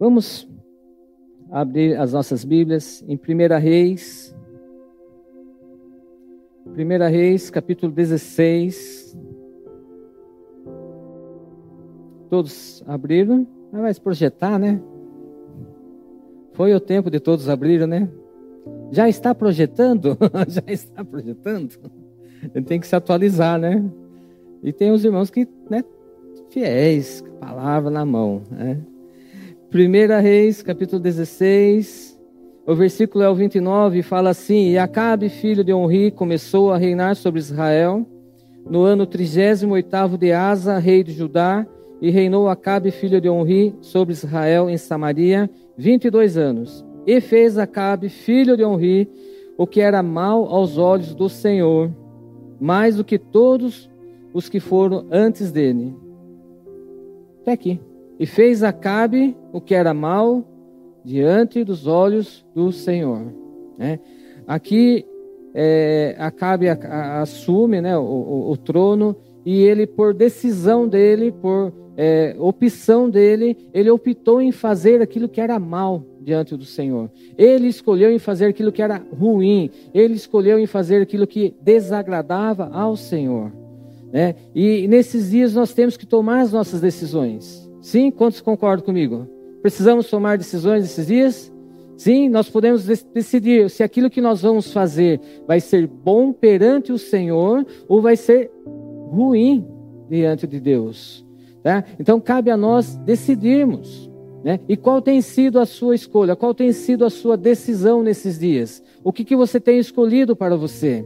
Vamos abrir as nossas Bíblias em 1 Reis. 1 Reis, capítulo 16. Todos abriram? Ah, vai se projetar, né? Foi o tempo de todos abrirem, né? Já está projetando? Já está projetando? Ele tem que se atualizar, né? E tem os irmãos que, né, fiéis, palavra na mão, né? 1 Reis, capítulo 16, o versículo é o 29, fala assim: E Acabe, filho de Onri, começou a reinar sobre Israel no ano 38 de Asa, rei de Judá, e reinou Acabe, filho de Onri, sobre Israel em Samaria, 22 anos. E fez Acabe, filho de Onri, o que era mal aos olhos do Senhor, mais do que todos os que foram antes dele. Até aqui. E fez Acabe o que era mal diante dos olhos do Senhor. Né? Aqui é, Acabe a, a, assume né, o, o, o, trono e ele, por decisão dele, por é, opção dele, ele optou em fazer aquilo que era mal diante do Senhor. Ele escolheu em fazer aquilo que era ruim. Ele escolheu em fazer aquilo que desagradava ao Senhor. Né? E nesses dias nós temos que tomar as nossas decisões. Sim? Quantos concordam comigo? Precisamos tomar decisões esses dias? Sim, nós podemos decidir se aquilo que nós vamos fazer vai ser bom perante o Senhor ou vai ser ruim diante de Deus. Tá? Então cabe a nós decidirmos. Né? E qual tem sido a sua escolha? Qual tem sido a sua decisão nesses dias? O que, que você tem escolhido para você?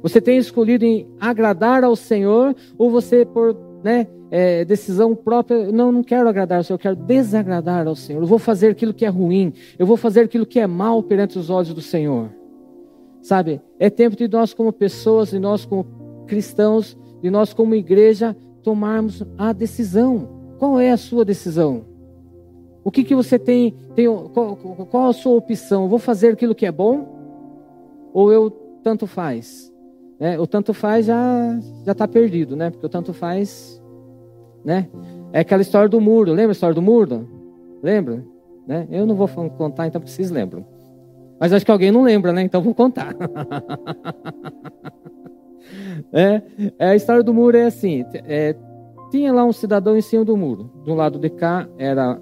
Você tem escolhido em agradar ao Senhor ou você por né, é, decisão própria, não, não quero agradar ao Senhor, eu quero desagradar ao Senhor. Eu vou fazer aquilo que é ruim, eu vou fazer aquilo que é mal perante os olhos do Senhor. Sabe, é tempo de nós como pessoas, de nós como cristãos, de nós como igreja, tomarmos a decisão. Qual é a sua decisão? O que, que você tem, tem qual, qual a sua opção? Eu vou fazer aquilo que é bom? Ou eu tanto faz? É, o tanto faz já já está perdido, né? Porque o tanto faz né? É aquela história do muro, lembra a história do muro? Lembra? Né? Eu não vou contar então vocês lembram. Mas acho que alguém não lembra, né? Então vou contar. é, é, a história do muro é assim: é, tinha lá um cidadão em cima do muro. Do lado de cá era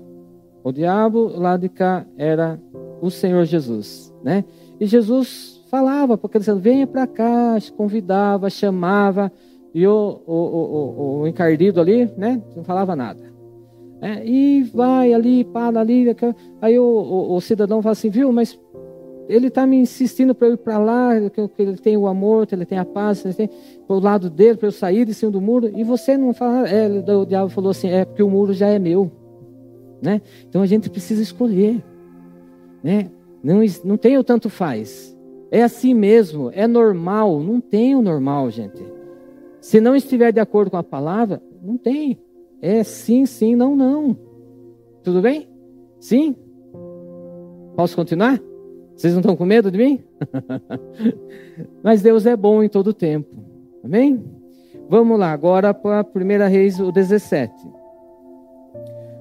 o diabo, do lado de cá era o Senhor Jesus, né? E Jesus falava para aquele cidadão: venha para cá, convidava, chamava. E o, o, o, o encardido ali, né? Não falava nada. É, e vai ali, para ali. Aí o, cidadão fala assim, viu, mas ele está me insistindo para eu ir para lá, que ele tem o amor, que ele tem a paz, ele tem o lado dele, para eu sair de cima do muro. E você não fala, é, o diabo falou assim, é porque o muro já é meu. Né? Então a gente precisa escolher. Né? Não, não tem o tanto faz. É assim mesmo, é normal. Não tem o normal, gente. Se não estiver de acordo com a palavra, não tem. É sim, sim, não, não. Tudo bem? Sim? Posso continuar? Vocês não estão com medo de mim? Mas Deus é bom em todo tempo. Amém? Vamos lá, agora para a primeira reis, o 17.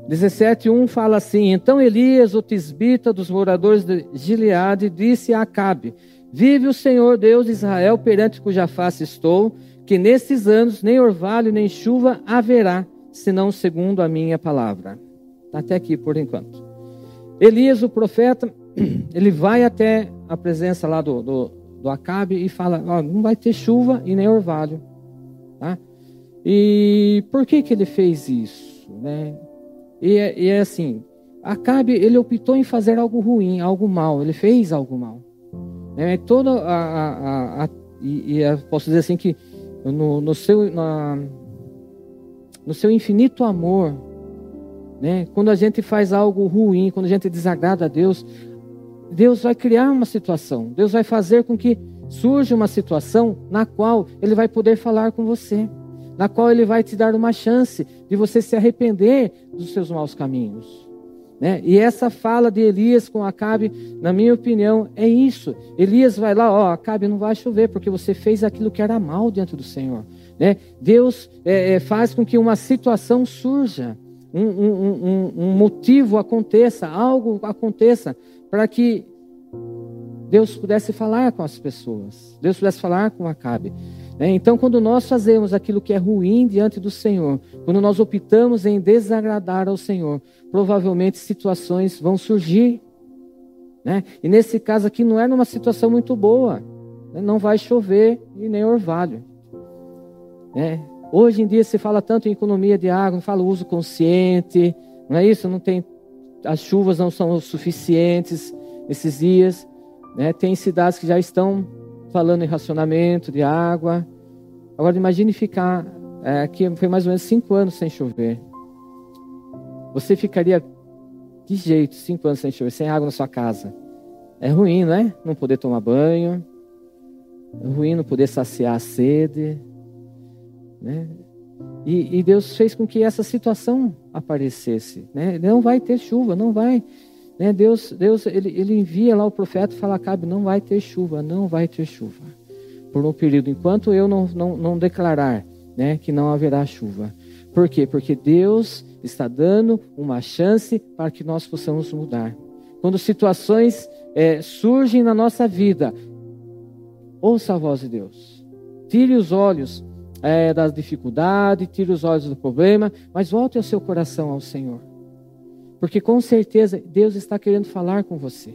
17:1 fala assim: Então Elias, o tisbita dos moradores de Gileade, disse a Acabe: Vive o Senhor Deus de Israel, perante cuja face estou, que nestes anos nem orvalho nem chuva haverá, senão segundo a minha palavra. Até aqui por enquanto. Elias, o profeta, ele vai até a presença lá do, do, do Acabe e fala: não vai ter chuva e nem orvalho. Tá? E por que, que ele fez isso? Né? E, é, e é assim: Acabe, ele optou em fazer algo ruim, algo mal, ele fez algo mal. É, toda a, a, a, a e, e posso dizer assim que no, no, seu, na, no seu infinito amor, né? quando a gente faz algo ruim, quando a gente desagrada a Deus, Deus vai criar uma situação, Deus vai fazer com que surja uma situação na qual Ele vai poder falar com você, na qual Ele vai te dar uma chance de você se arrepender dos seus maus caminhos. Né? E essa fala de Elias com Acabe, na minha opinião, é isso. Elias vai lá, ó, Acabe não vai chover porque você fez aquilo que era mal diante do Senhor. Né? Deus é, é, faz com que uma situação surja, um, um, um, um motivo aconteça, algo aconteça, para que Deus pudesse falar com as pessoas, Deus pudesse falar com Acabe. Né? Então, quando nós fazemos aquilo que é ruim diante do Senhor, quando nós optamos em desagradar ao Senhor, provavelmente situações vão surgir. Né? E nesse caso aqui não é numa situação muito boa. Né? Não vai chover e nem orvalho. Né? Hoje em dia se fala tanto em economia de água, fala uso consciente, não é isso? Não tem, as chuvas não são suficientes esses dias. Né? Tem cidades que já estão falando em racionamento de água. Agora imagine ficar é, aqui foi mais ou menos cinco anos sem chover. Você ficaria de jeito cinco anos sem chover, sem água na sua casa. É ruim, não é? Não poder tomar banho. É ruim não poder saciar a sede. Né? E, e, Deus fez com que essa situação aparecesse. Né? Não vai ter chuva, não vai. Né? Deus, Deus ele, ele envia lá o profeta e fala: Cabe, não vai ter chuva, não vai ter chuva. Por um período, enquanto eu não, não, não declarar né, que não haverá chuva. Por quê? Porque Deus está dando uma chance para que nós possamos mudar. Quando situações é, surgem na nossa vida, ouça a voz de Deus. Tire os olhos é, da dificuldade, tire os olhos do problema, mas volte o seu coração ao Senhor. Porque com certeza Deus está querendo falar com você.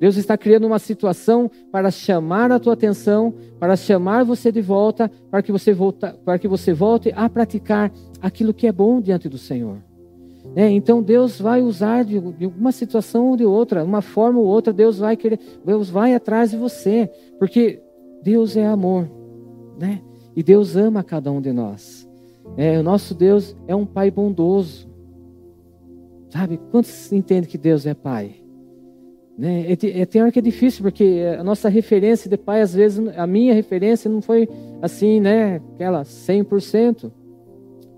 Deus está criando uma situação para chamar a tua atenção, para chamar você de volta, para que você, volta, para que você volte a praticar aquilo que é bom diante do Senhor. É, então Deus vai usar de, de, uma situação ou de outra, uma forma ou outra, Deus vai querer, Deus vai atrás de você, porque Deus é amor, né? E Deus ama cada um de nós. É, o nosso Deus é um Pai bondoso. Sabe? Quantos entendem que Deus é Pai? Né? É, é, tem hora que é difícil, porque a nossa referência de Pai, às vezes, a minha referência não foi assim, né? Aquela 100%.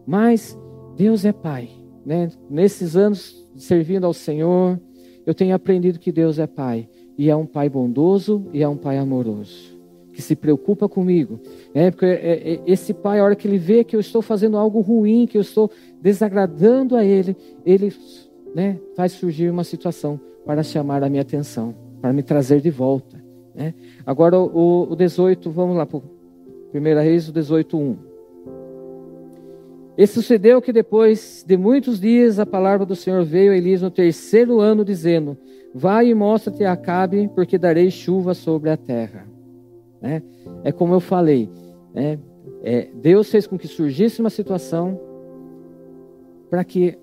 Mas Deus é Pai. Né? Nesses anos servindo ao Senhor, eu tenho aprendido que Deus é Pai. E é um Pai bondoso e é um Pai amoroso que se preocupa comigo. É, porque é, é, esse pai, a hora que ele vê que eu estou fazendo algo ruim, que eu estou desagradando a ele, ele né, faz surgir uma situação para chamar a minha atenção, para me trazer de volta. Né? Agora o, o 18, vamos lá o 1 Reis, o 18, 1. E sucedeu que depois de muitos dias a palavra do Senhor veio a Elias no terceiro ano, dizendo: Vai e mostra-te a Acabe, porque darei chuva sobre a terra. Né? É como eu falei, né? é, Deus fez com que surgisse uma situação para que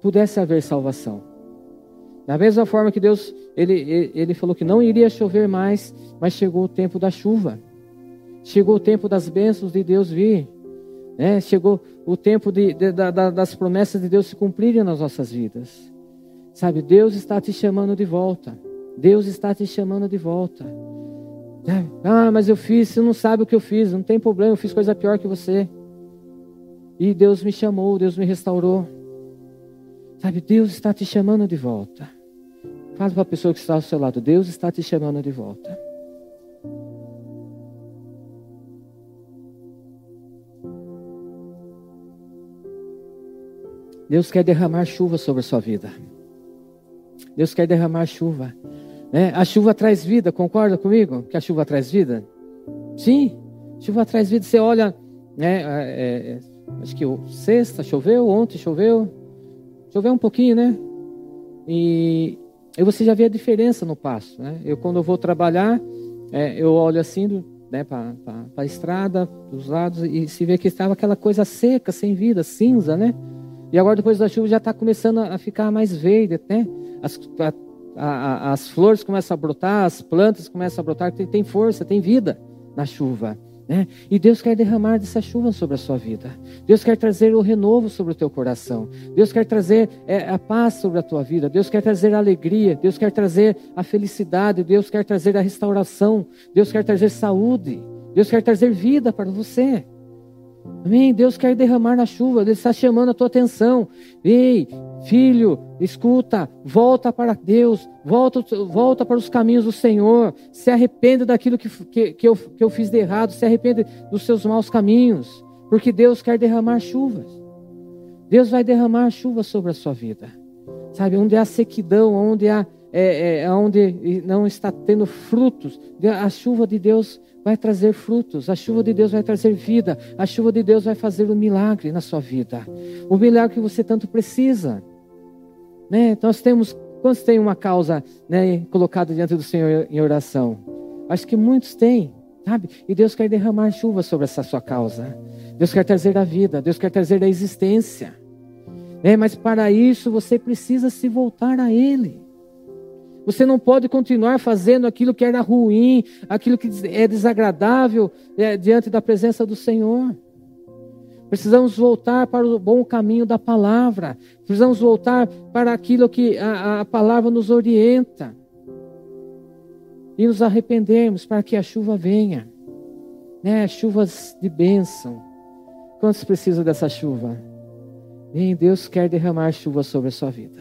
pudesse haver salvação. Da mesma forma que Deus, ele, ele falou que não iria chover mais, mas chegou o tempo da chuva. Chegou o tempo das bênçãos de Deus vir. Né? Chegou o tempo de, de, de, das promessas de Deus se cumprirem nas nossas vidas. Sabe, Deus está te chamando de volta. Deus está te chamando de volta. É. Ah, mas eu fiz, você não sabe o que eu fiz, não tem problema, eu fiz coisa pior que você. E Deus me chamou, Deus me restaurou. Sabe, Deus está te chamando de volta. Fala para a pessoa que está ao seu lado, Deus está te chamando de volta. Deus quer derramar chuva sobre a sua vida. Deus quer derramar chuva. É, a chuva traz vida, concorda comigo? Que a chuva traz vida? Sim, chuva traz vida. Você olha, né, é, é, acho que sexta choveu, ontem choveu, choveu um pouquinho, né? E, e você já vê a diferença no passo. Né? Eu, quando eu vou trabalhar, é, eu olho assim né, para a estrada, dos lados, e se vê que estava aquela coisa seca, sem vida, cinza, né? E agora, depois da chuva, já está começando a ficar mais verde, né? As, a, a, a, as flores começam a brotar, as plantas começam a brotar, tem, tem força, tem vida na chuva. Né? E Deus quer derramar dessa chuva sobre a sua vida. Deus quer trazer o renovo sobre o teu coração. Deus quer trazer é, a paz sobre a tua vida. Deus quer trazer a alegria. Deus quer trazer a felicidade. Deus quer trazer a restauração. Deus quer trazer saúde. Deus quer trazer vida para você. Amém? Deus quer derramar na chuva, Ele está chamando a tua atenção. Ei, filho, escuta, volta para Deus, volta, volta para os caminhos do Senhor, se arrependa daquilo que, que, que, eu, que eu fiz de errado, se arrependa dos seus maus caminhos, porque Deus quer derramar chuvas. Deus vai derramar chuva sobre a sua vida. Sabe, onde há sequidão, onde há é, é, onde não está tendo frutos, a chuva de Deus vai trazer frutos, a chuva de Deus vai trazer vida, a chuva de Deus vai fazer um milagre na sua vida, o milagre que você tanto precisa. Né? Nós temos, quantos têm uma causa né, colocada diante do Senhor em oração? Acho que muitos têm, sabe? E Deus quer derramar chuva sobre essa sua causa. Deus quer trazer a vida, Deus quer trazer a existência. É, mas para isso você precisa se voltar a Ele. Você não pode continuar fazendo aquilo que era ruim, aquilo que é desagradável é, diante da presença do Senhor. Precisamos voltar para o bom caminho da palavra. Precisamos voltar para aquilo que a, a palavra nos orienta. E nos arrependermos para que a chuva venha. Né? Chuvas de bênção. Quantos precisam dessa chuva? Bem, Deus quer derramar chuva sobre a sua vida.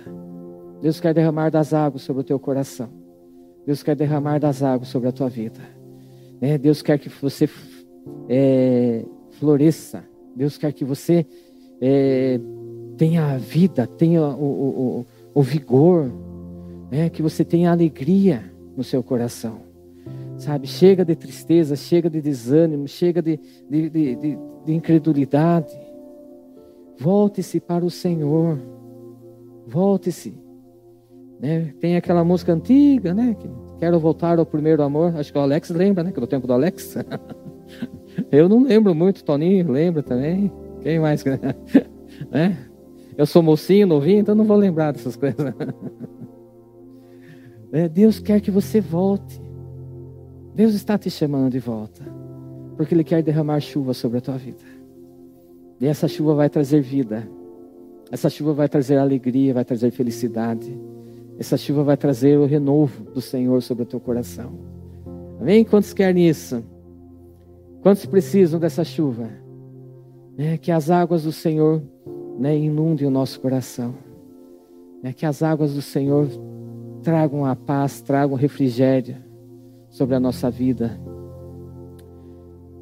Deus quer derramar das águas sobre o teu coração. Deus quer derramar das águas sobre a tua vida. É, Deus quer que você é, floresça. Deus quer que você é, tenha a vida, tenha o, o, o, o vigor, né? que você tenha alegria no seu coração. Sabe, chega de tristeza, chega de desânimo, chega de, de, de, de, de incredulidade. Volte-se para o Senhor. Volte-se. Né? Tem aquela música antiga, né? Que quero voltar ao primeiro amor. Acho que o Alex lembra, né? Que é do tempo do Alex. Eu não lembro muito, Toninho lembra também. Quem mais? né? Eu sou mocinho, novinho, então não vou lembrar dessas coisas. É, Deus quer que você volte. Deus está te chamando de volta. Porque Ele quer derramar chuva sobre a tua vida. E essa chuva vai trazer vida. Essa chuva vai trazer alegria, vai trazer felicidade. Essa chuva vai trazer o renovo do Senhor sobre o teu coração. Amém? Quantos querem isso? Quantos precisam dessa chuva? É, que as águas do Senhor né, inundem o nosso coração. É, que as águas do Senhor tragam a paz, tragam refrigério sobre a nossa vida.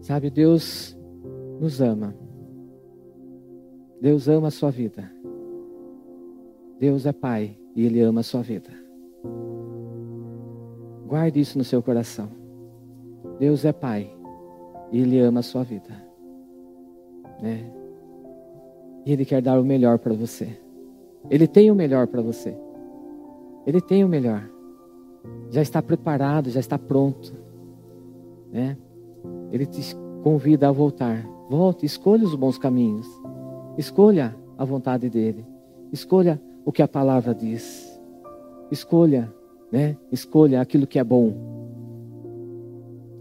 Sabe, Deus nos ama. Deus ama a sua vida. Deus é Pai e Ele ama a sua vida. Guarde isso no seu coração. Deus é Pai e Ele ama a sua vida. Né? E Ele quer dar o melhor para você. Ele tem o melhor para você. Ele tem o melhor. Já está preparado, já está pronto. Né? Ele te convida a voltar. Volte, escolha os bons caminhos. Escolha a vontade dele. Escolha o que a palavra diz. Escolha, né? Escolha aquilo que é bom.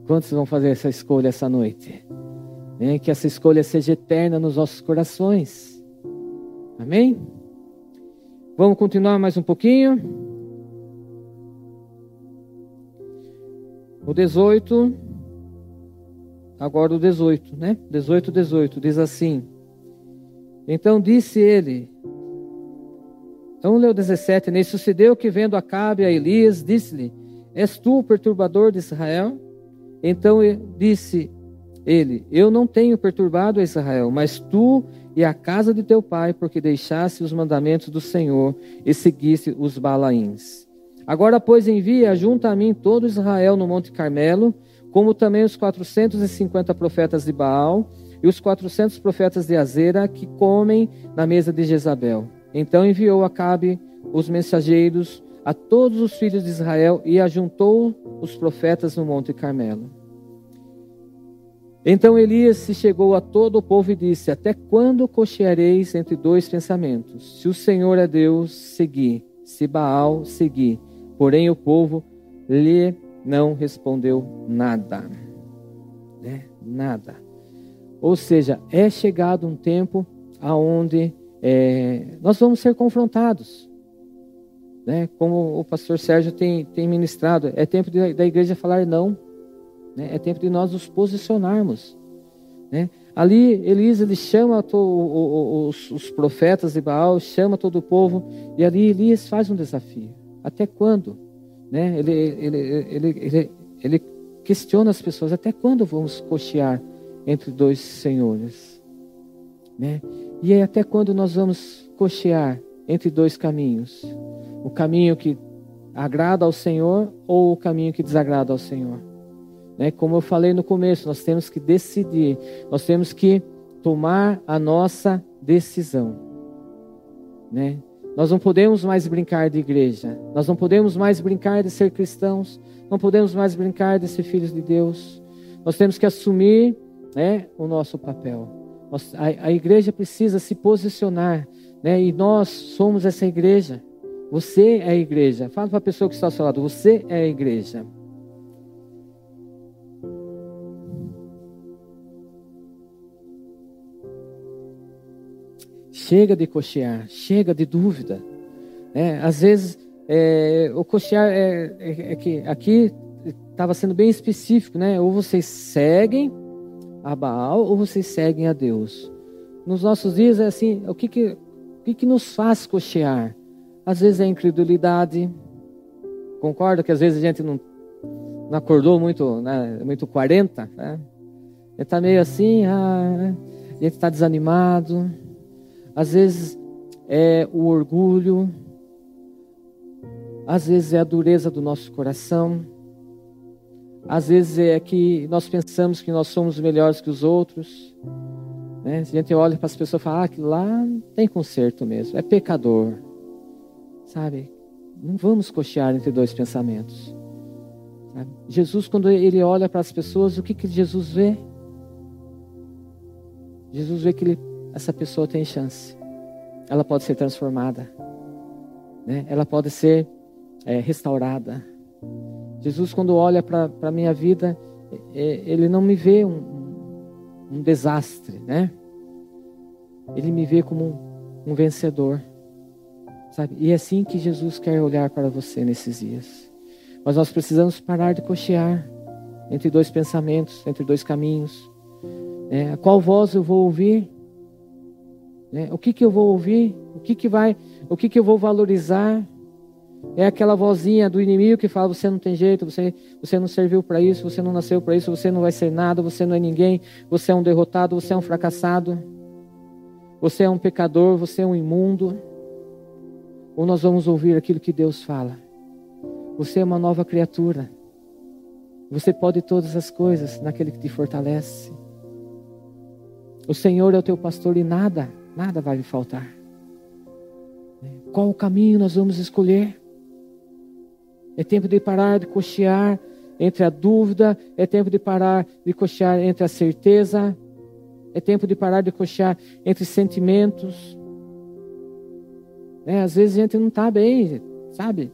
Quantos vão fazer essa escolha essa noite? Né? Que essa escolha seja eterna nos nossos corações. Amém? Vamos continuar mais um pouquinho. O 18. Agora o 18, né? 18, 18. Diz assim: Então disse ele: então leu 17, nem sucedeu que vendo Acabe a Elias, disse-lhe, és tu o perturbador de Israel? Então disse ele, eu não tenho perturbado a Israel, mas tu e a casa de teu pai, porque deixaste os mandamentos do Senhor e seguiste os Balaíns. Agora, pois, envia junto a mim todo Israel no Monte Carmelo, como também os 450 profetas de Baal e os 400 profetas de Azera que comem na mesa de Jezabel. Então enviou Acabe os mensageiros a todos os filhos de Israel e ajuntou os profetas no Monte Carmelo. Então Elias se chegou a todo o povo e disse: Até quando cocheareis entre dois pensamentos? Se o Senhor é Deus, segui. Se Baal, segui. Porém o povo lhe não respondeu nada. Né? Nada. Ou seja, é chegado um tempo aonde é, nós vamos ser confrontados. Né? Como o pastor Sérgio tem, tem ministrado, é tempo de, da igreja falar não. Né? É tempo de nós nos posicionarmos. Né? Ali, Elias ele chama to, os, os, profetas de Baal, chama todo o povo, e ali Elias faz um desafio. Até quando? Né? Ele, ele, ele, ele, ele questiona as pessoas: até quando vamos cochear entre dois senhores? Né? E é até quando nós vamos cochear entre dois caminhos? O caminho que agrada ao Senhor ou o caminho que desagrada ao Senhor? Né? Como eu falei no começo, nós temos que decidir, nós temos que tomar a nossa decisão. Né? Nós não podemos mais brincar de igreja, nós não podemos mais brincar de ser cristãos, não podemos mais brincar de ser filhos de Deus. Nós temos que assumir né, o nosso papel. A, a igreja precisa se posicionar, né, e nós somos essa igreja. Você é a igreja. Fala para a pessoa que está ao seu lado: você é a igreja. Chega de cochear, chega de dúvida. É, às vezes, é, o cochear é, é, é que aqui estava sendo bem específico, né? Ou vocês seguem a Baal ou vocês seguem a Deus. Nos nossos dias é assim, o que que, o que, que nos faz cochear? Às vezes é incredulidade. Concorda que às vezes a gente não, não acordou muito, né, muito 40, né? A gente está meio assim, ah, a gente está desanimado às vezes é o orgulho, às vezes é a dureza do nosso coração, às vezes é que nós pensamos que nós somos melhores que os outros. Né? A gente olha para as pessoas e fala, ah, que lá tem conserto mesmo, é pecador. Sabe? Não vamos cochear entre dois pensamentos. Jesus, quando ele olha para as pessoas, o que, que Jesus vê? Jesus vê que ele essa pessoa tem chance. Ela pode ser transformada. Né? Ela pode ser é, restaurada. Jesus, quando olha para a minha vida, é, ele não me vê um, um, desastre, né? Ele me vê como um, um vencedor. Sabe? E é assim que Jesus quer olhar para você nesses dias. Mas nós precisamos parar de cochear entre dois pensamentos, entre dois caminhos. É, qual voz eu vou ouvir? Né? O que, que eu vou ouvir? O que, que vai? O que, que eu vou valorizar? É aquela vozinha do inimigo que fala: você não tem jeito, você, você não serviu para isso, você não nasceu para isso, você não vai ser nada, você não é ninguém, você é um derrotado, você é um fracassado, você é um pecador, você é um imundo. Ou nós vamos ouvir aquilo que Deus fala: você é uma nova criatura, você pode todas as coisas naquele que te fortalece. O Senhor é o teu pastor e nada nada vai lhe faltar. Qual o caminho nós vamos escolher? É tempo de parar de cochear entre a dúvida, é tempo de parar de cochear entre a certeza, é tempo de parar de cochear entre sentimentos. É, às vezes a gente não está bem, sabe?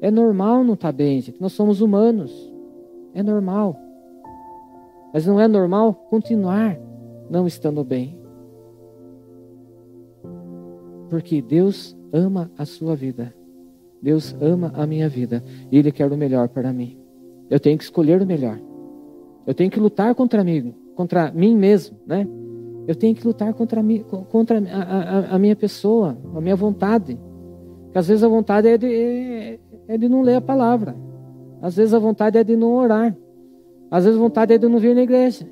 É normal não estar tá bem, gente. Nós somos humanos. É normal. Mas não é normal continuar não estando bem. Porque Deus ama a sua vida. Deus ama a minha vida. E Ele quer o melhor para mim. Eu tenho que escolher o melhor. Eu tenho que lutar contra mim, contra mim mesmo, né? Eu tenho que lutar contra, mim, contra a, a, a minha pessoa, a minha vontade. Porque às vezes a vontade é de, é, é de não ler a palavra. Às vezes a vontade é de não orar. Às vezes a vontade é de não vir na igreja.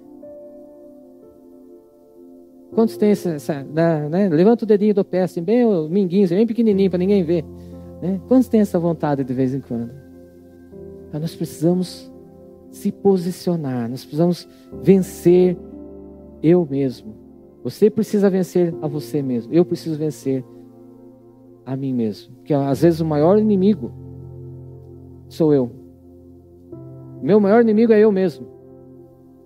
Quantos tem essa, essa né? levanta o dedinho do pé assim, bem o minguinho, assim, bem pequenininho para ninguém ver. Né? Quantos tem essa vontade de vez em quando? Mas nós precisamos se posicionar, nós precisamos vencer eu mesmo. Você precisa vencer a você mesmo. Eu preciso vencer a mim mesmo. Porque às vezes o maior inimigo sou eu. Meu maior inimigo é eu mesmo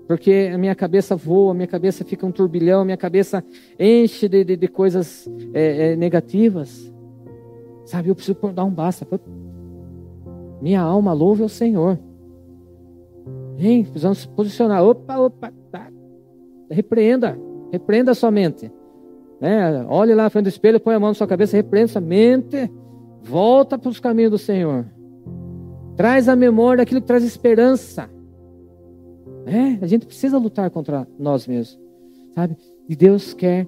porque a minha cabeça voa, a minha cabeça fica um turbilhão, a minha cabeça enche de, de, de coisas é, é, negativas. Sabe, eu preciso dar um basta. Minha alma louve ao Senhor. Hein, precisamos se posicionar. Opa, opa, tá. Repreenda, repreenda sua mente. Né? Olhe lá na frente do espelho, põe a mão na sua cabeça, repreenda sua mente. Volta para os caminhos do Senhor. Traz a memória aquilo que traz esperança. É, a gente precisa lutar contra nós mesmos, sabe? E Deus quer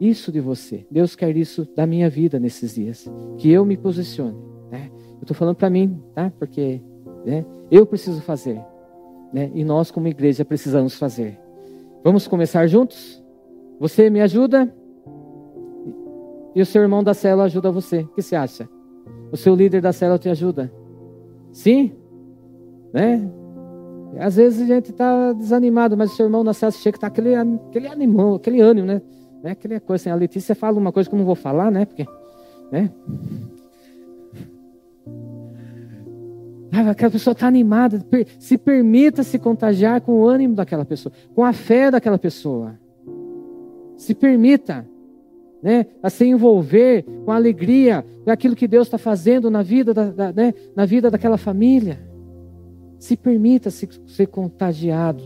isso de você. Deus quer isso da minha vida nesses dias. Que eu me posicione. Né? Eu estou falando para mim, tá? Porque né, eu preciso fazer. Né? E nós, como igreja, precisamos fazer. Vamos começar juntos? Você me ajuda? E o seu irmão da célula ajuda você. O que você acha? O seu líder da célula te ajuda? Sim? Né? Às vezes a gente está desanimado, mas o seu irmão na célula chega está aquele, aquele animão, aquele ânimo, né? né? Aquela coisa assim, a Letícia fala uma coisa que eu não vou falar, né? Porque, né? Aquela pessoa está animada. Se permita se contagiar com o ânimo daquela pessoa, com a fé daquela pessoa. Se permita né, a se envolver com a alegria daquilo que Deus está fazendo na vida, da, da, né, na vida daquela família. Se permita se, ser contagiado.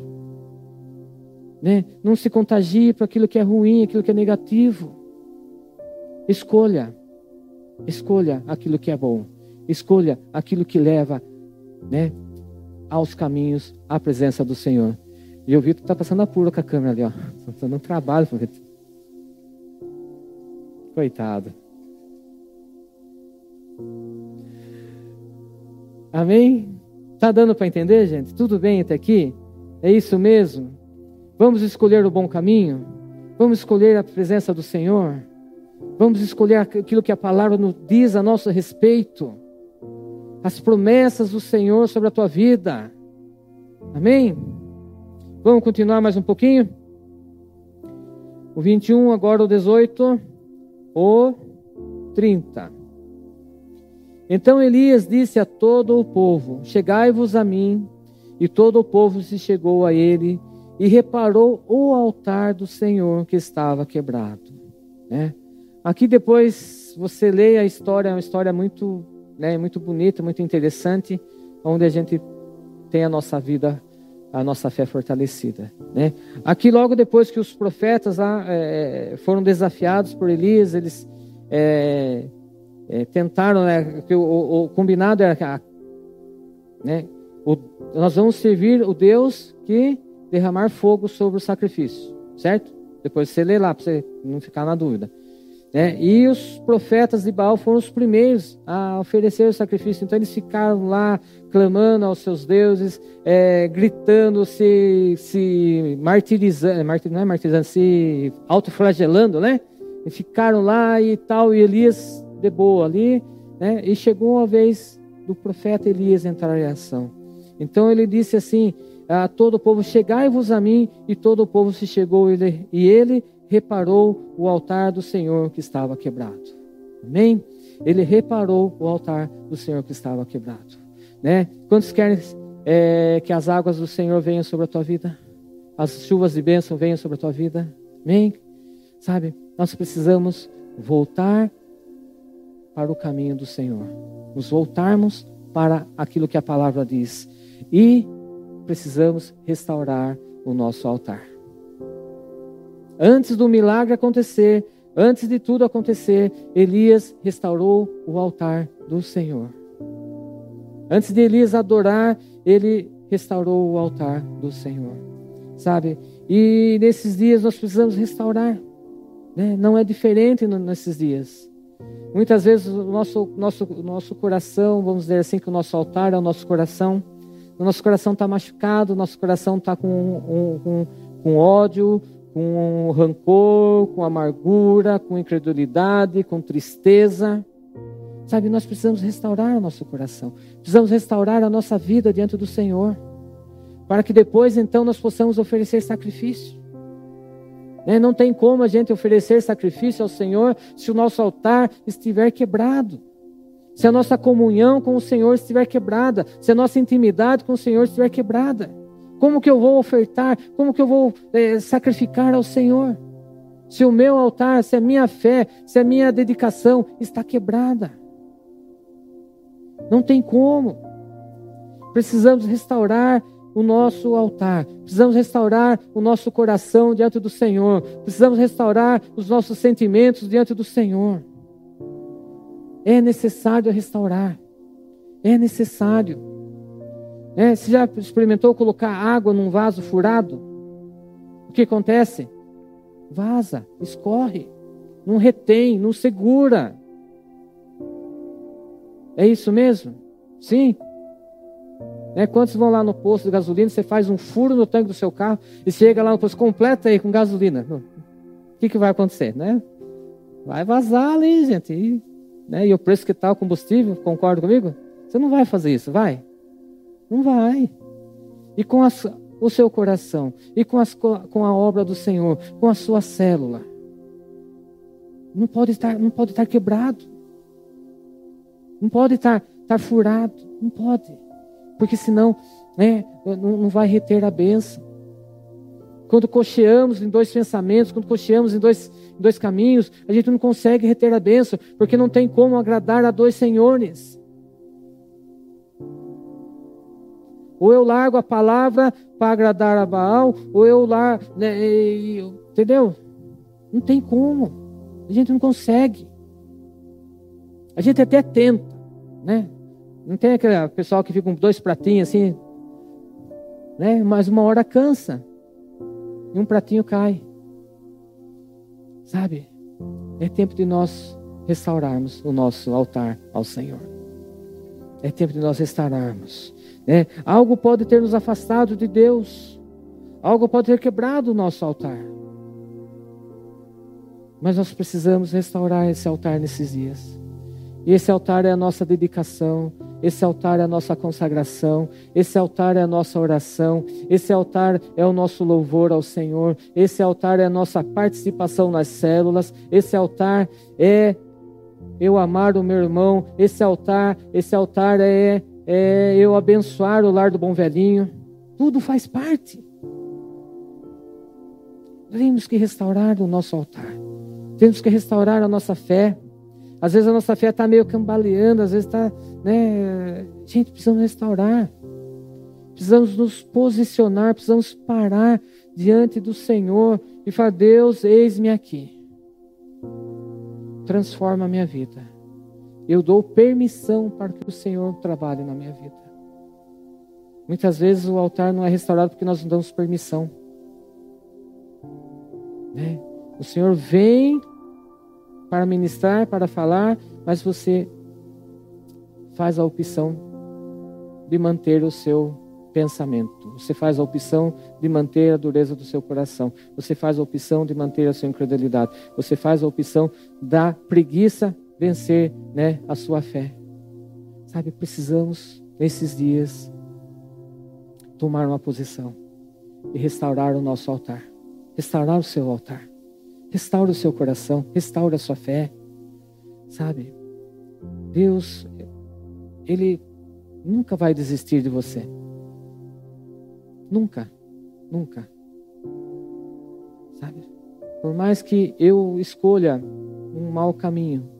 Né? Não se contagie para aquilo que é ruim, aquilo que é negativo. Escolha. Escolha aquilo que é bom. Escolha aquilo que leva né, aos caminhos, à presença do Senhor. E o Vitor está passando apuro com a câmera ali, ó. Está dando trabalho para Vitor. Coitado. Amém? Tá dando para entender, gente? Tudo bem até aqui? É isso mesmo? Vamos escolher o bom caminho? Vamos escolher a presença do Senhor? Vamos escolher aquilo que a palavra nos diz a nosso respeito? As promessas do Senhor sobre a tua vida. Amém? Vamos continuar mais um pouquinho? O 21, agora o 18 o 30. Então Elias disse a todo o povo: Chegai-vos a mim. E todo o povo se chegou a ele e reparou o altar do Senhor que estava quebrado. Né? Aqui depois você lê a história, é uma história muito, né, muito bonita, muito interessante, onde a gente tem a nossa vida, a nossa fé fortalecida. Né? Aqui logo depois que os profetas lá, é, foram desafiados por Elias, eles é, é, tentaram, né, o, o, o, combinado era, né, o, nós vamos servir o Deus que derramar fogo sobre o sacrifício, certo? Depois você lê lá para você não ficar na dúvida. Né? E os profetas de Baal foram os primeiros a oferecer o sacrifício. Então eles ficaram lá clamando aos seus deuses, é, gritando, se, se martirizando, não é martirizando, se autoflagelando, né? E ficaram lá e tal, e Elias de boa ali, né? E chegou a vez do profeta Elias entrar em ação. Então ele disse assim a todo o povo: Chegai-vos a mim, e todo o povo se chegou, e ele reparou o altar do Senhor que estava quebrado. Amém? Ele reparou o altar do Senhor que estava quebrado. Né? Quantos querem é, que as águas do Senhor venham sobre a tua vida? As chuvas de bênção venham sobre a tua vida? Amém? Sabe, nós precisamos voltar para o caminho do Senhor. Nos voltarmos para aquilo que a palavra diz. E precisamos restaurar o nosso altar. Antes do milagre acontecer, antes de tudo acontecer, Elias restaurou o altar do Senhor. Antes de Elias adorar, ele restaurou o altar do Senhor. Sabe? E nesses dias nós precisamos restaurar. Né? Não é diferente nesses dias. Muitas vezes o nosso, nosso, nosso coração, vamos dizer assim, que o nosso altar é o nosso coração. O nosso coração está machucado, o nosso coração está com, um, com, com ódio, com rancor, com amargura, com incredulidade, com tristeza. Sabe, nós precisamos restaurar o nosso coração. Precisamos restaurar a nossa vida diante do Senhor. Para que depois, então, nós possamos oferecer sacrifício. Né, não tem como a gente oferecer sacrifício ao Senhor se o nosso altar estiver quebrado. Se a nossa comunhão com o Senhor estiver quebrada. Se a nossa intimidade com o Senhor estiver quebrada. Como que eu vou ofertar? Como que eu vou é, sacrificar ao Senhor? Se o meu altar, se a minha fé, se a minha dedicação está quebrada. Não tem como. Precisamos restaurar o nosso altar. Precisamos restaurar o nosso coração diante do Senhor. Precisamos restaurar os nossos sentimentos diante do Senhor. É necessário restaurar. É necessário. É, você já experimentou colocar água num vaso furado? O que acontece? Vaza, escorre, não retém, não segura. É isso mesmo? Sim. É, quantos vão lá no posto de gasolina, você faz um furo no tanque do seu carro e chega lá no posto, completa aí com gasolina. O que, que vai acontecer, né? Vai vazar ali, gente. E, né, e o preço que está o combustível, concorda comigo? Você não vai fazer isso, vai? Não vai. E com as, o seu coração, e com, as, com a obra do Senhor, com a sua célula. Não pode estar, não pode estar quebrado. Não pode estar, estar furado. Não pode. Porque senão né, não, vai reter a bênção. Quando cocheamos em dois pensamentos, quando cocheamos em dois, em dois caminhos, a gente não consegue reter a bênção, porque não tem como agradar a dois senhores. Ou eu largo a palavra para agradar a Baal, ou eu largo. Né, entendeu? Não tem como. A gente não consegue. A gente até tenta, né? Não tem aquele pessoal que fica com dois pratinhos assim, né? Mas uma hora cansa e um pratinho cai. Sabe? É tempo de nós restaurarmos o nosso altar ao Senhor. É tempo de nós restaurarmos. Né? Algo pode ter nos afastado de Deus. Algo pode ter quebrado o nosso altar. Mas nós precisamos restaurar esse altar nesses dias. E esse altar é a nossa dedicação, esse altar é a nossa consagração, esse altar é a nossa oração, esse altar é o nosso louvor ao Senhor, esse altar é a nossa participação nas células, esse altar é eu amar o meu irmão, esse altar, esse altar é, é eu abençoar o lar do bom velhinho. Tudo faz parte. Temos que restaurar o nosso altar. Temos que restaurar a nossa fé. Às vezes a nossa fé está meio cambaleando, às vezes está, né? Gente, precisamos restaurar. Precisamos nos posicionar, precisamos parar diante do Senhor e falar: Deus, eis-me aqui. Transforma a minha vida. Eu dou permissão para que o Senhor trabalhe na minha vida. Muitas vezes o altar não é restaurado porque nós não damos permissão. Né? O Senhor vem para ministrar, para falar, mas você faz a opção de manter o seu pensamento. Você faz a opção de manter a dureza do seu coração. Você faz a opção de manter a sua incredulidade. Você faz a opção da preguiça vencer, né, a sua fé. Sabe, precisamos nesses dias tomar uma posição e restaurar o nosso altar. Restaurar o seu altar. Restaura o seu coração, restaura a sua fé. Sabe? Deus, Ele nunca vai desistir de você. Nunca, nunca. Sabe? Por mais que eu escolha um mau caminho,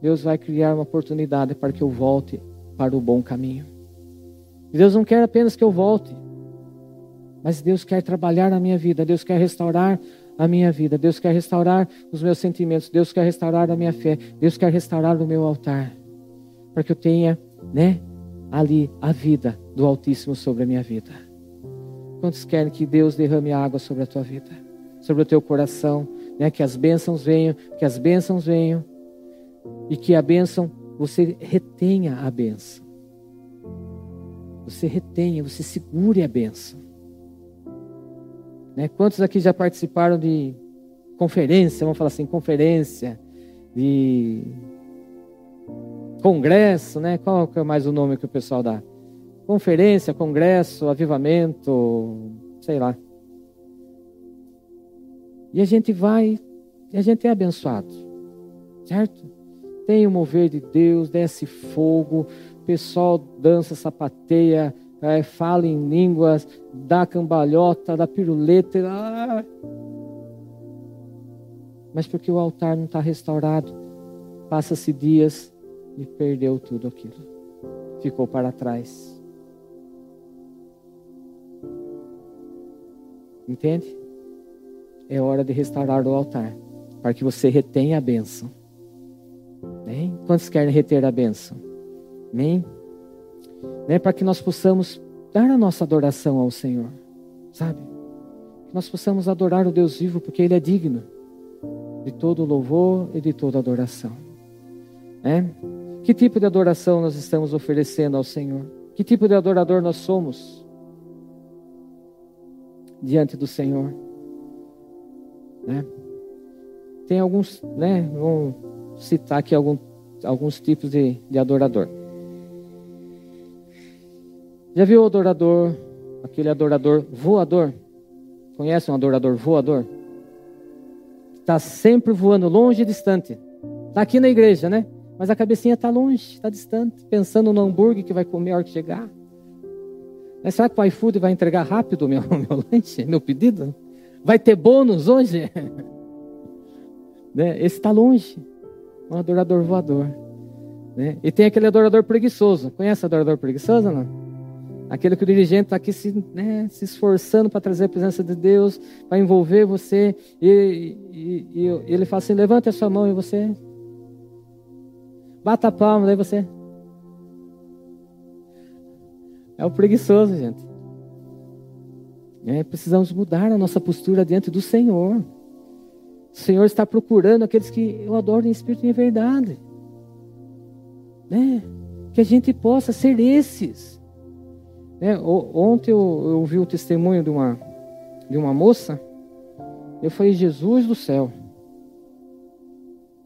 Deus vai criar uma oportunidade para que eu volte para o bom caminho. Deus não quer apenas que eu volte, mas Deus quer trabalhar na minha vida, Deus quer restaurar a minha vida. Deus quer restaurar os meus sentimentos. Deus quer restaurar a minha fé. Deus quer restaurar o meu altar. Para que eu tenha, né, ali a vida do Altíssimo sobre a minha vida. Quantos querem que Deus derrame água sobre a tua vida? Sobre o teu coração, né? Que as bênçãos venham, que as bênçãos venham. E que a bênção, você retenha a bênção. Você retenha, você segure a bênção. Né? Quantos aqui já participaram de conferência, vamos falar assim, conferência, de congresso, né? Qual é mais o nome que o pessoal dá? Conferência, congresso, avivamento, sei lá. E a gente vai, e a gente é abençoado, certo? Tem o mover de Deus, desce fogo, pessoal dança, sapateia, é, fala em línguas, dá cambalhota, dá piruleta. Ah. Mas porque o altar não está restaurado, passa-se dias e perdeu tudo aquilo. Ficou para trás. Entende? É hora de restaurar o altar, para que você retenha a bênção. Bem? Quantos querem reter a bênção? Amém? né, para que nós possamos dar a nossa adoração ao Senhor, sabe? Que nós possamos adorar o Deus vivo, porque Ele é digno de todo louvor e de toda adoração. Né? Que tipo de adoração nós estamos oferecendo ao Senhor? Que tipo de adorador nós somos diante do Senhor? Né? tem alguns, né? Vamos citar aqui algum, alguns tipos de, de adorador. Já viu o adorador, aquele adorador voador? Conhece um adorador voador? Está sempre voando longe e distante. Está aqui na igreja, né? Mas a cabecinha está longe, está distante, pensando no hambúrguer que vai comer a hora que chegar. Mas será que o iFood vai entregar rápido meu, meu lanche, meu pedido? Vai ter bônus hoje? né? Esse está longe. Um adorador voador. Né? E tem aquele adorador preguiçoso. Conhece adorador preguiçoso não? Aquele que o dirigente está aqui se, né, se esforçando para trazer a presença de Deus, para envolver você. E, e, e, e ele fala assim: levante a sua mão e você. Bata a palma, daí você. É o preguiçoso, gente. É, precisamos mudar a nossa postura diante do Senhor. O Senhor está procurando aqueles que o adoram em espírito e em verdade. Né? Que a gente possa ser esses. Né? Ontem eu, eu ouvi o testemunho de uma, de uma moça. Eu falei, Jesus do céu.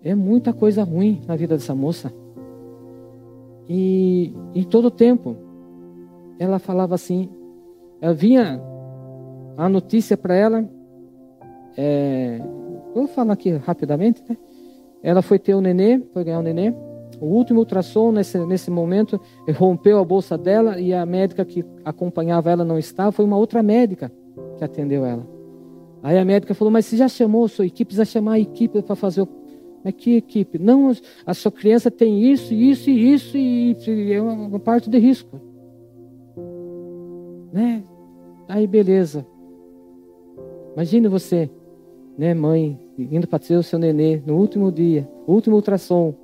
É muita coisa ruim na vida dessa moça. E em todo tempo, ela falava assim, ela vinha a notícia para ela, é, vou falar aqui rapidamente, né? Ela foi ter o nenê, foi ganhar o nenê. O último ultrassom nesse, nesse momento rompeu a bolsa dela e a médica que acompanhava ela não estava, foi uma outra médica que atendeu ela. Aí a médica falou: Mas você já chamou sua equipe? Precisa chamar a equipe para fazer o. Mas que equipe? Não, a sua criança tem isso, isso e isso, e é uma parte de risco. Né? Aí beleza. Imagine você, né, mãe, indo para ter o seu nenê no último dia, último ultrassom,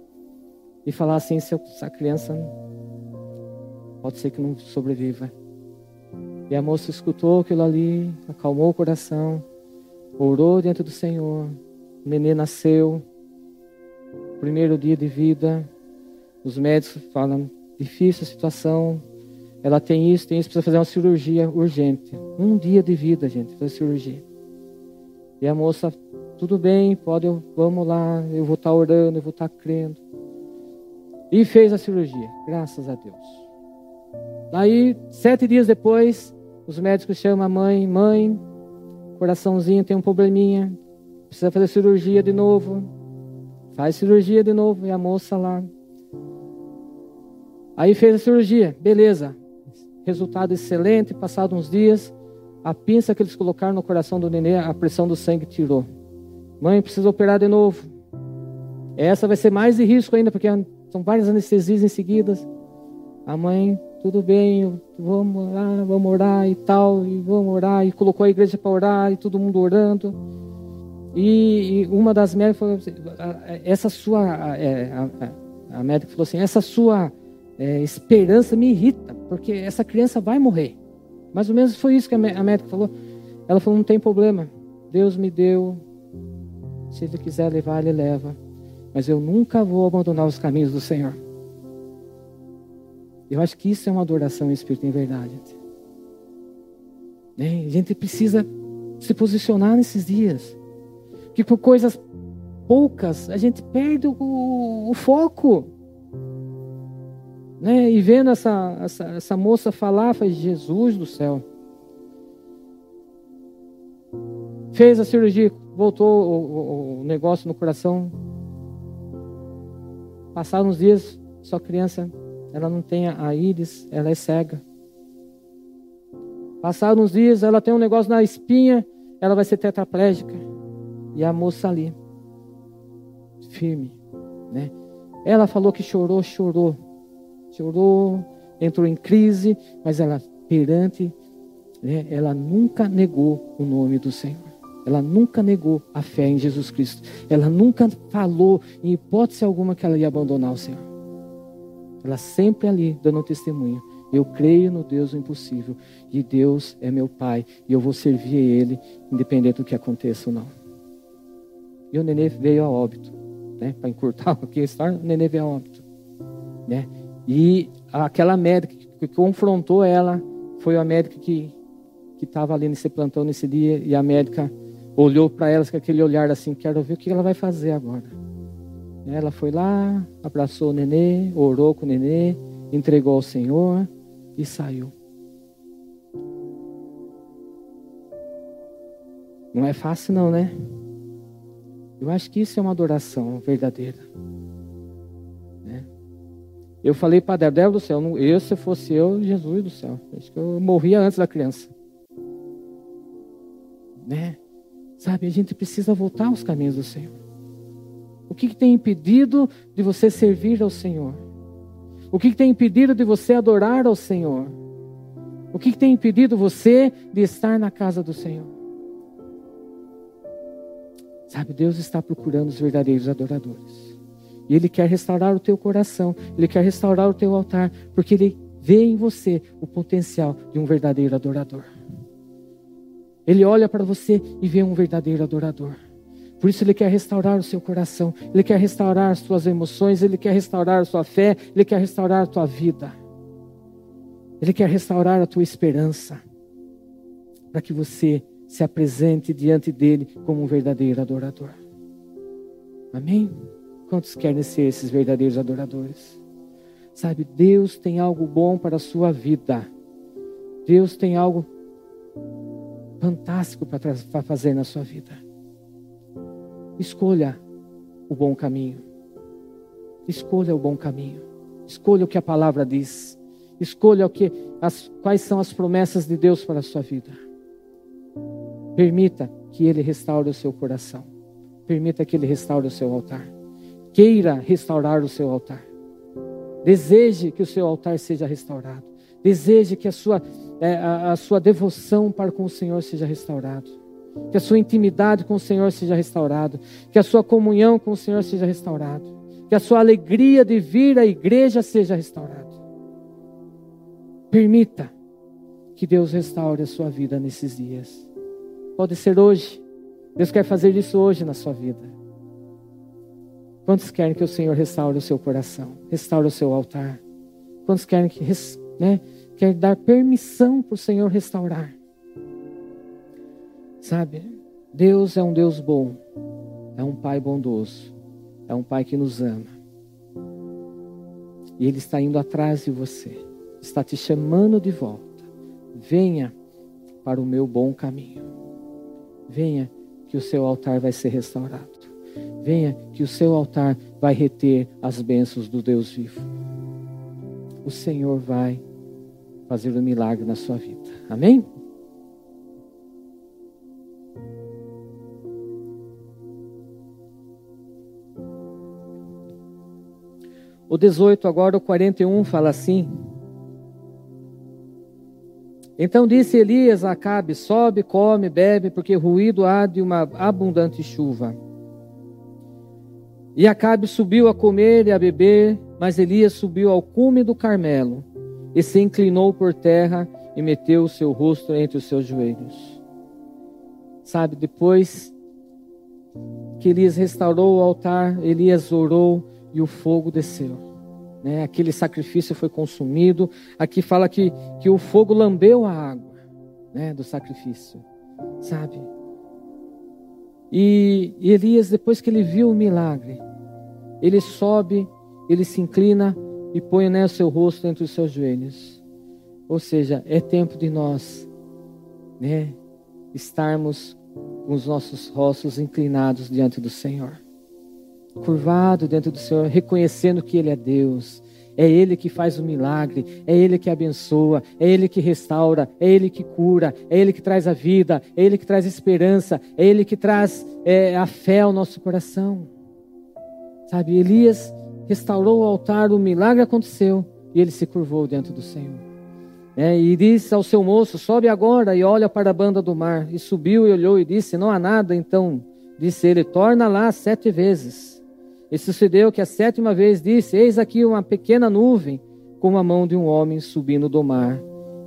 e falar assim: se essa criança pode ser que não sobreviva. E a moça escutou aquilo ali, acalmou o coração, orou diante do Senhor. O nenê nasceu, primeiro dia de vida. Os médicos falam: difícil a situação, ela tem isso, tem isso, precisa fazer uma cirurgia urgente. Um dia de vida, gente, fazer cirurgia. E a moça, tudo bem, pode, vamos lá, eu vou estar orando, eu vou estar crendo. E fez a cirurgia, graças a Deus. Daí, sete dias depois, os médicos chamam a mãe, mãe, coraçãozinho tem um probleminha, precisa fazer cirurgia de novo. Faz cirurgia de novo, e a moça lá. Aí fez a cirurgia, beleza. Resultado excelente, passado uns dias, a pinça que eles colocaram no coração do nenê, a pressão do sangue tirou. Mãe, precisa operar de novo. Essa vai ser mais de risco ainda, porque são várias anestesias em seguida. A mãe, tudo bem, vamos lá, vamos orar e tal, e vamos orar, e colocou a igreja para orar, e todo mundo orando. E, e uma das médicas falou assim, essa sua, é, a, a, médica falou assim, essa sua é, esperança me irrita, porque essa criança vai morrer. Mais ou menos foi isso que a médica falou. Ela falou: não tem problema, Deus me deu, se Ele quiser levar, Ele leva. Mas eu nunca vou abandonar os caminhos do Senhor. Eu acho que isso é uma adoração em espírito em verdade. Né? A gente precisa se posicionar nesses dias. Que por coisas poucas a gente perde o, o foco. Né? E vendo essa, essa, essa moça falar, faz Jesus do céu. Fez a cirurgia, voltou o, o, o negócio no coração. Passaram uns dias, sua criança, ela não tem a íris, ela é cega. Passaram uns dias, ela tem um negócio na espinha, ela vai ser tetraplégica. E a moça ali, firme, né? Ela falou que chorou, chorou chorou, entrou em crise, mas ela, perante, né, ela nunca negou o nome do Senhor. Ela nunca negou a fé em Jesus Cristo. Ela nunca falou, em hipótese alguma, que ela ia abandonar o Senhor. Ela sempre ali, dando testemunho. Eu creio no Deus do impossível. E Deus é meu Pai. E eu vou servir a Ele, independente do que aconteça ou não. E o nenê veio a óbito. Né? Para encurtar aqui a história, o nenê veio a óbito. Né? E aquela médica que confrontou ela foi a médica que que estava ali nesse plantão nesse dia e a médica olhou para elas com aquele olhar assim: quero ver o que ela vai fazer agora. Ela foi lá, abraçou o nenê, orou com o nenê, entregou ao Senhor e saiu. Não é fácil, não, né? Eu acho que isso é uma adoração verdadeira. Eu falei para Débora do céu, eu se fosse eu, Jesus do céu, acho que eu morria antes da criança. Né? Sabe, a gente precisa voltar aos caminhos do Senhor. O que, que tem impedido de você servir ao Senhor? O que, que tem impedido de você adorar ao Senhor? O que, que tem impedido você de estar na casa do Senhor? Sabe, Deus está procurando os verdadeiros adoradores. E Ele quer restaurar o teu coração, Ele quer restaurar o teu altar, porque Ele vê em você o potencial de um verdadeiro adorador. Ele olha para você e vê um verdadeiro adorador. Por isso Ele quer restaurar o seu coração, Ele quer restaurar as suas emoções, Ele quer restaurar a sua fé, Ele quer restaurar a tua vida. Ele quer restaurar a tua esperança, para que você se apresente diante dele como um verdadeiro adorador. Amém? Quantos querem ser esses verdadeiros adoradores? Sabe, Deus tem algo bom para a sua vida. Deus tem algo fantástico para fazer na sua vida. Escolha o bom caminho. Escolha o bom caminho. Escolha o que a palavra diz. Escolha o que, as, quais são as promessas de Deus para a sua vida. Permita que Ele restaure o seu coração. Permita que Ele restaure o seu altar. Queira restaurar o seu altar. Deseje que o seu altar seja restaurado. Deseje que a sua, é, a, a sua devoção para com o Senhor seja restaurado. Que a sua intimidade com o Senhor seja restaurado. Que a sua comunhão com o Senhor seja restaurado. Que a sua alegria de vir à igreja seja restaurada. Permita que Deus restaure a sua vida nesses dias. Pode ser hoje. Deus quer fazer isso hoje na sua vida. Quantos querem que o Senhor restaure o seu coração, restaure o seu altar? Quantos querem que, né, quer dar permissão para o Senhor restaurar? Sabe, Deus é um Deus bom, é um Pai bondoso, é um Pai que nos ama. E Ele está indo atrás de você, está te chamando de volta. Venha para o meu bom caminho. Venha que o seu altar vai ser restaurado. Venha que o seu altar vai reter as bênçãos do Deus vivo. O Senhor vai fazer um milagre na sua vida. Amém? O 18 agora, o 41 fala assim: então disse Elias a Acabe: Sobe, come, bebe, porque ruído há de uma abundante chuva. E Acabe subiu a comer e a beber, mas Elias subiu ao cume do Carmelo e se inclinou por terra e meteu o seu rosto entre os seus joelhos. Sabe, depois que Elias restaurou o altar, Elias orou e o fogo desceu. Né? Aquele sacrifício foi consumido. Aqui fala que, que o fogo lambeu a água né, do sacrifício, sabe? E, e Elias, depois que ele viu o milagre, ele sobe, ele se inclina e põe né, o seu rosto entre os seus joelhos. Ou seja, é tempo de nós né, estarmos com os nossos rostos inclinados diante do Senhor curvado dentro do Senhor, reconhecendo que Ele é Deus. É Ele que faz o milagre, é Ele que abençoa, é Ele que restaura, é Ele que cura, é Ele que traz a vida, é Ele que traz esperança, é Ele que traz é, a fé ao nosso coração. Sabe, Elias restaurou o altar, o milagre aconteceu e ele se curvou dentro do Senhor. É, e disse ao seu moço: Sobe agora e olha para a banda do mar. E subiu e olhou e disse: Não há nada. Então disse ele: Torna lá sete vezes. E sucedeu que a sétima vez disse: Eis aqui uma pequena nuvem, com a mão de um homem subindo do mar.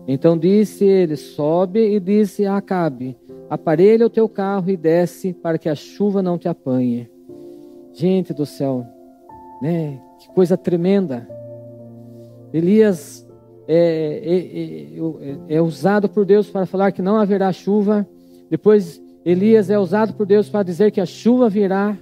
Então disse ele: Sobe e disse a Acabe: Aparelha o teu carro e desce, para que a chuva não te apanhe. Gente do céu, né? Que coisa tremenda. Elias é, é, é, é usado por Deus para falar que não haverá chuva. Depois Elias é usado por Deus para dizer que a chuva virá,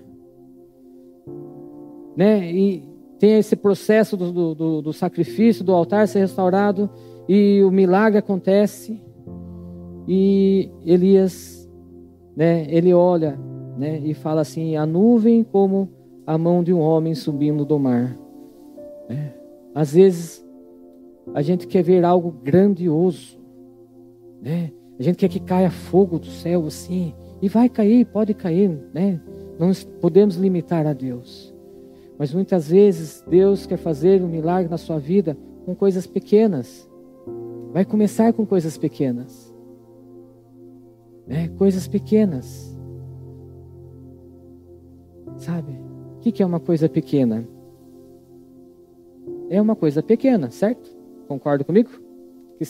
né? E tem esse processo do, do, do sacrifício, do altar ser restaurado e o milagre acontece. E Elias, né? Ele olha, né? E fala assim: a nuvem como a mão de um homem subindo do mar. É. Às vezes a gente quer ver algo grandioso, né? A gente quer que caia fogo do céu assim, e vai cair, pode cair, né? Não podemos limitar a Deus. Mas muitas vezes Deus quer fazer um milagre na sua vida com coisas pequenas. Vai começar com coisas pequenas. Né? Coisas pequenas. Sabe? O que é uma coisa pequena? É uma coisa pequena, certo? Concorda comigo? Que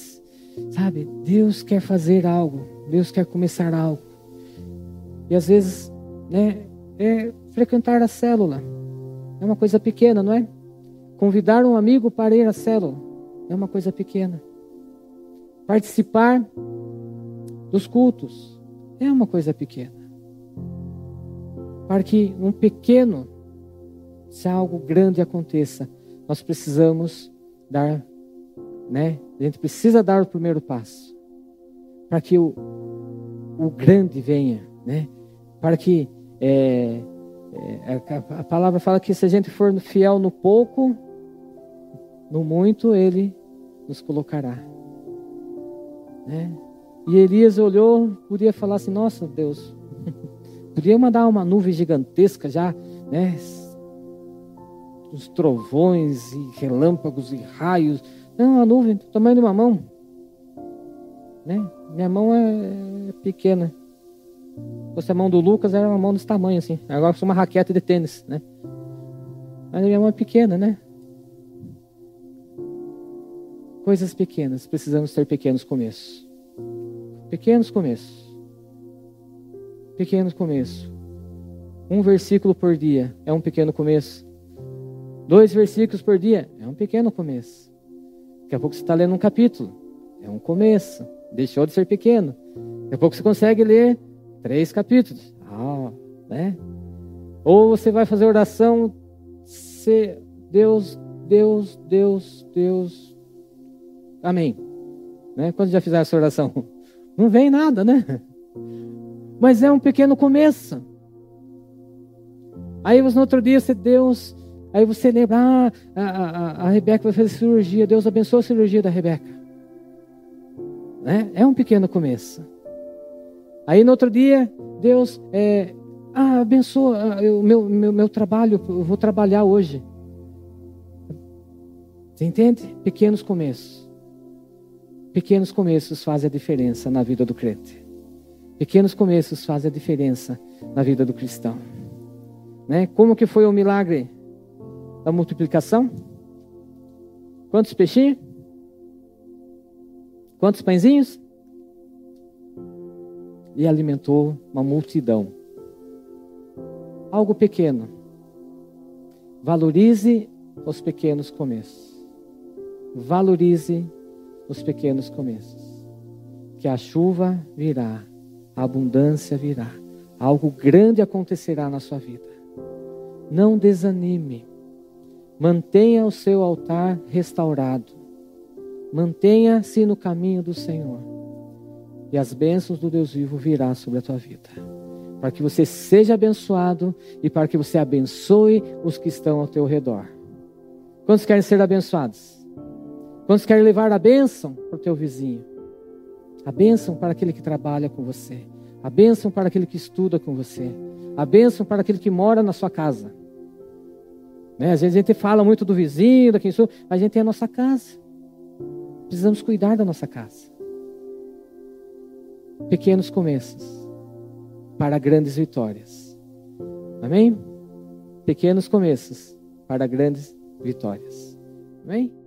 Sabe, Deus quer fazer algo, Deus quer começar algo. E às vezes, né, é frequentar a célula. É uma coisa pequena, não é? Convidar um amigo para ir à célula. É uma coisa pequena. Participar dos cultos. É uma coisa pequena. Para que um pequeno, se algo grande aconteça, nós precisamos dar né? A gente precisa dar o primeiro passo para que o, o grande venha, né? Para que é, é, a, a palavra fala que se a gente for fiel no pouco, no muito ele nos colocará, né? E Elias olhou, podia falar assim: Nossa Deus, podia mandar uma nuvem gigantesca já, né? Os trovões e relâmpagos e raios não, a nuvem, do tamanho de uma mão. Né? Minha mão é, é pequena. Se fosse a mão do Lucas, era uma mão desse tamanho, assim. Agora sou uma raquete de tênis, né? Mas a minha mão é pequena, né? Coisas pequenas, precisamos ter pequenos começos. Pequenos começos. Pequenos começos. Um versículo por dia é um pequeno começo. Dois versículos por dia é um pequeno começo. Daqui a pouco você está lendo um capítulo. É um começo. Deixou de ser pequeno. Daqui a pouco você consegue ler três capítulos. Ah, né? Ou você vai fazer oração. Se Deus, Deus, Deus, Deus. Amém. Né? Quando já fizer essa oração? Não vem nada, né? Mas é um pequeno começo. Aí no outro dia você, Deus, Aí você lembra, ah, a, a, a Rebeca vai fazer cirurgia, Deus abençoa a cirurgia da Rebeca. Né? É um pequeno começo. Aí no outro dia, Deus, é, ah, abençoa o meu, meu, meu trabalho, eu vou trabalhar hoje. Você entende? Pequenos começos. Pequenos começos fazem a diferença na vida do crente. Pequenos começos fazem a diferença na vida do cristão. Né? Como que foi o milagre da multiplicação? Quantos peixinhos? Quantos pãezinhos? E alimentou uma multidão. Algo pequeno. Valorize os pequenos começos. Valorize os pequenos começos. Que a chuva virá, a abundância virá. Algo grande acontecerá na sua vida. Não desanime. Mantenha o seu altar restaurado. Mantenha-se no caminho do Senhor. E as bênçãos do Deus vivo virá sobre a tua vida. Para que você seja abençoado e para que você abençoe os que estão ao teu redor. Quantos querem ser abençoados? Quantos querem levar a bênção para o teu vizinho? A bênção para aquele que trabalha com você. A bênção para aquele que estuda com você. A bênção para aquele que mora na sua casa. Né? Às vezes a gente fala muito do vizinho, da quem sou, mas a gente tem a nossa casa. Precisamos cuidar da nossa casa. Pequenos começos para grandes vitórias. Amém? Pequenos começos para grandes vitórias. Amém?